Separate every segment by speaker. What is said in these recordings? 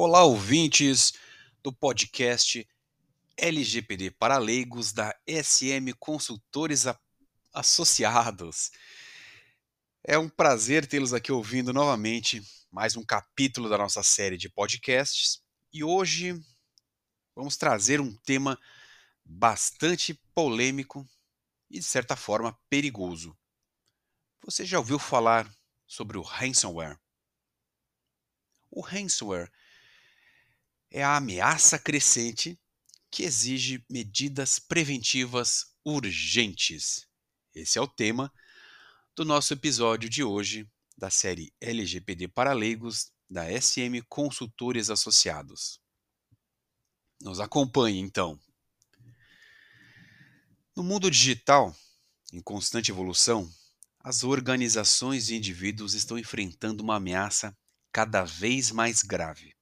Speaker 1: Olá, ouvintes do podcast LGPD para leigos da SM Consultores Associados. É um prazer tê-los aqui ouvindo novamente mais um capítulo da nossa série de podcasts e hoje vamos trazer um tema bastante polêmico e, de certa forma, perigoso. Você já ouviu falar sobre o ransomware? O ransomware é a ameaça crescente que exige medidas preventivas urgentes. Esse é o tema do nosso episódio de hoje da série LGPD para leigos da SM Consultores Associados. Nos acompanhe então. No mundo digital, em constante evolução, as organizações e indivíduos estão enfrentando uma ameaça cada vez mais grave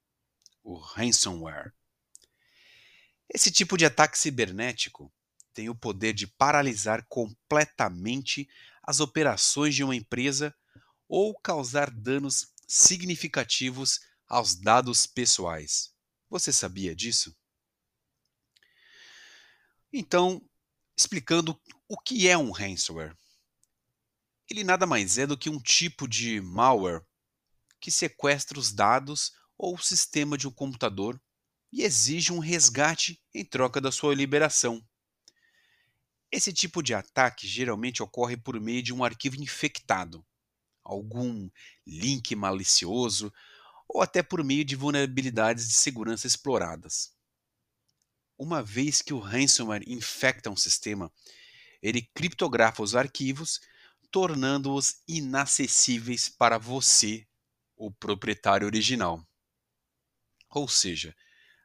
Speaker 1: o ransomware. Esse tipo de ataque cibernético tem o poder de paralisar completamente as operações de uma empresa ou causar danos significativos aos dados pessoais. Você sabia disso? Então, explicando o que é um ransomware. Ele nada mais é do que um tipo de malware que sequestra os dados ou o sistema de um computador e exige um resgate em troca da sua liberação. Esse tipo de ataque geralmente ocorre por meio de um arquivo infectado, algum link malicioso ou até por meio de vulnerabilidades de segurança exploradas. Uma vez que o ransomware infecta um sistema, ele criptografa os arquivos, tornando-os inacessíveis para você, o proprietário original. Ou seja,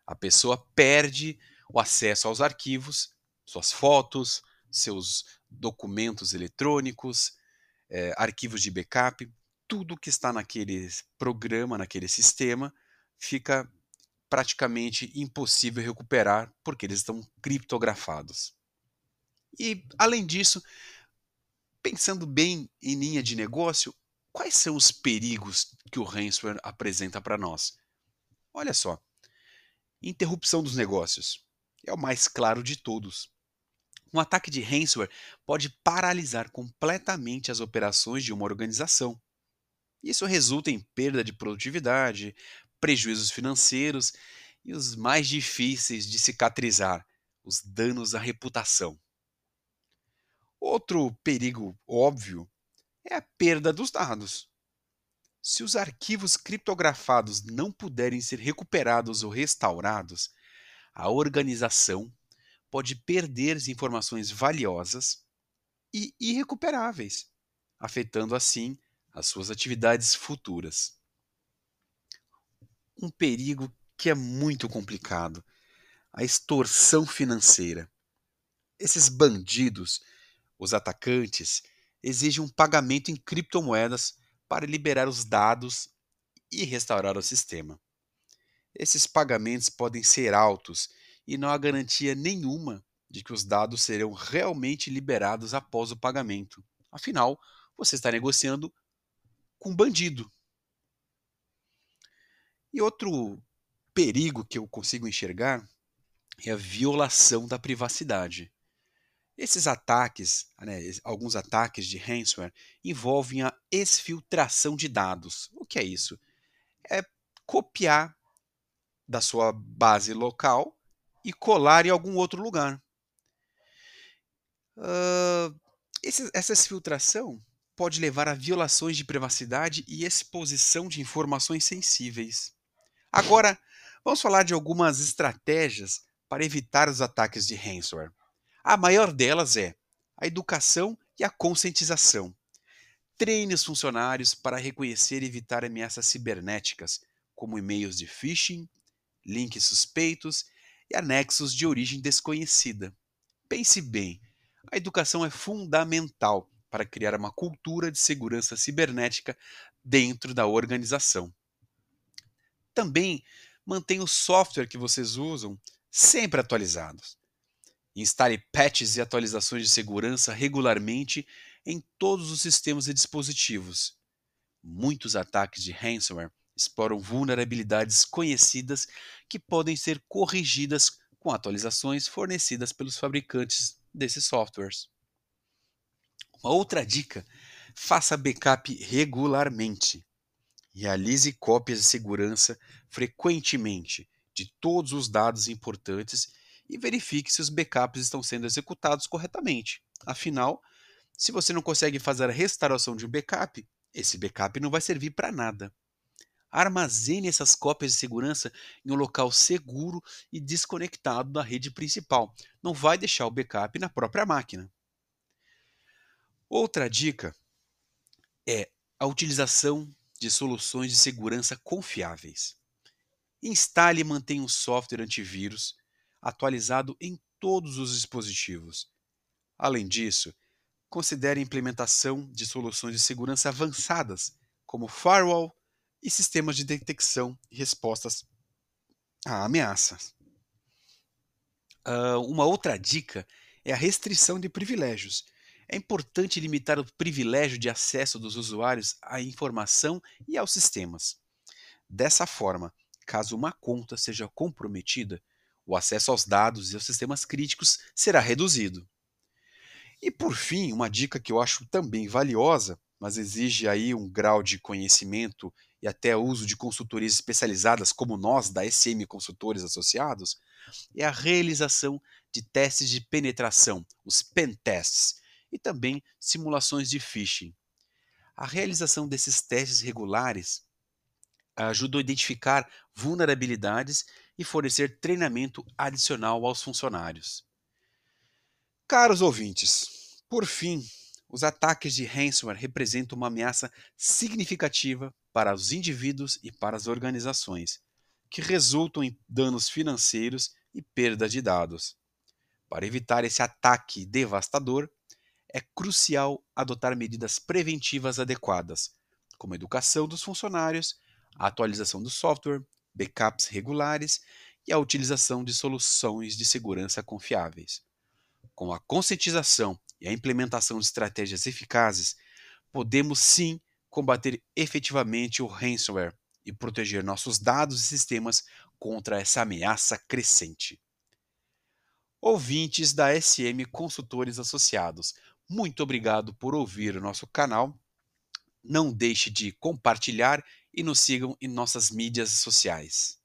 Speaker 1: a pessoa perde o acesso aos arquivos, suas fotos, seus documentos eletrônicos, é, arquivos de backup, tudo que está naquele programa, naquele sistema, fica praticamente impossível recuperar porque eles estão criptografados. E, além disso, pensando bem em linha de negócio, quais são os perigos que o ransomware apresenta para nós? Olha só. Interrupção dos negócios. É o mais claro de todos. Um ataque de ransomware pode paralisar completamente as operações de uma organização. Isso resulta em perda de produtividade, prejuízos financeiros e os mais difíceis de cicatrizar, os danos à reputação. Outro perigo óbvio é a perda dos dados. Se os arquivos criptografados não puderem ser recuperados ou restaurados, a organização pode perder informações valiosas e irrecuperáveis, afetando assim as suas atividades futuras. Um perigo que é muito complicado, a extorsão financeira. Esses bandidos, os atacantes, exigem um pagamento em criptomoedas para liberar os dados e restaurar o sistema. Esses pagamentos podem ser altos e não há garantia nenhuma de que os dados serão realmente liberados após o pagamento. Afinal, você está negociando com um bandido. E outro perigo que eu consigo enxergar é a violação da privacidade. Esses ataques, né, alguns ataques de ransomware, envolvem a exfiltração de dados. O que é isso? É copiar da sua base local e colar em algum outro lugar. Uh, esse, essa exfiltração pode levar a violações de privacidade e exposição de informações sensíveis. Agora, vamos falar de algumas estratégias para evitar os ataques de ransomware. A maior delas é a educação e a conscientização. Treine os funcionários para reconhecer e evitar ameaças cibernéticas, como e-mails de phishing, links suspeitos e anexos de origem desconhecida. Pense bem, a educação é fundamental para criar uma cultura de segurança cibernética dentro da organização. Também mantenha o software que vocês usam sempre atualizados. Instale patches e atualizações de segurança regularmente em todos os sistemas e dispositivos. Muitos ataques de ransomware exploram vulnerabilidades conhecidas que podem ser corrigidas com atualizações fornecidas pelos fabricantes desses softwares. Uma outra dica: faça backup regularmente. Realize cópias de segurança frequentemente de todos os dados importantes e verifique se os backups estão sendo executados corretamente. Afinal, se você não consegue fazer a restauração de um backup, esse backup não vai servir para nada. Armazene essas cópias de segurança em um local seguro e desconectado da rede principal. Não vai deixar o backup na própria máquina. Outra dica é a utilização de soluções de segurança confiáveis. Instale e mantenha um software antivírus atualizado em todos os dispositivos. Além disso, considere a implementação de soluções de segurança avançadas, como firewall e sistemas de detecção e respostas a ameaças. Uh, uma outra dica é a restrição de privilégios. É importante limitar o privilégio de acesso dos usuários à informação e aos sistemas. Dessa forma, caso uma conta seja comprometida, o acesso aos dados e aos sistemas críticos será reduzido. E por fim, uma dica que eu acho também valiosa, mas exige aí um grau de conhecimento e até uso de consultorias especializadas como nós da SM Consultores Associados, é a realização de testes de penetração, os pen tests, e também simulações de phishing. A realização desses testes regulares ajuda a identificar vulnerabilidades e fornecer treinamento adicional aos funcionários. Caros ouvintes, por fim, os ataques de ransomware representam uma ameaça significativa para os indivíduos e para as organizações, que resultam em danos financeiros e perda de dados. Para evitar esse ataque devastador, é crucial adotar medidas preventivas adequadas, como a educação dos funcionários, a atualização do software, backups regulares e a utilização de soluções de segurança confiáveis. Com a conscientização e a implementação de estratégias eficazes, podemos sim combater efetivamente o ransomware e proteger nossos dados e sistemas contra essa ameaça crescente. Ouvintes da SM Consultores Associados, muito obrigado por ouvir o nosso canal. Não deixe de compartilhar e nos sigam em nossas mídias sociais.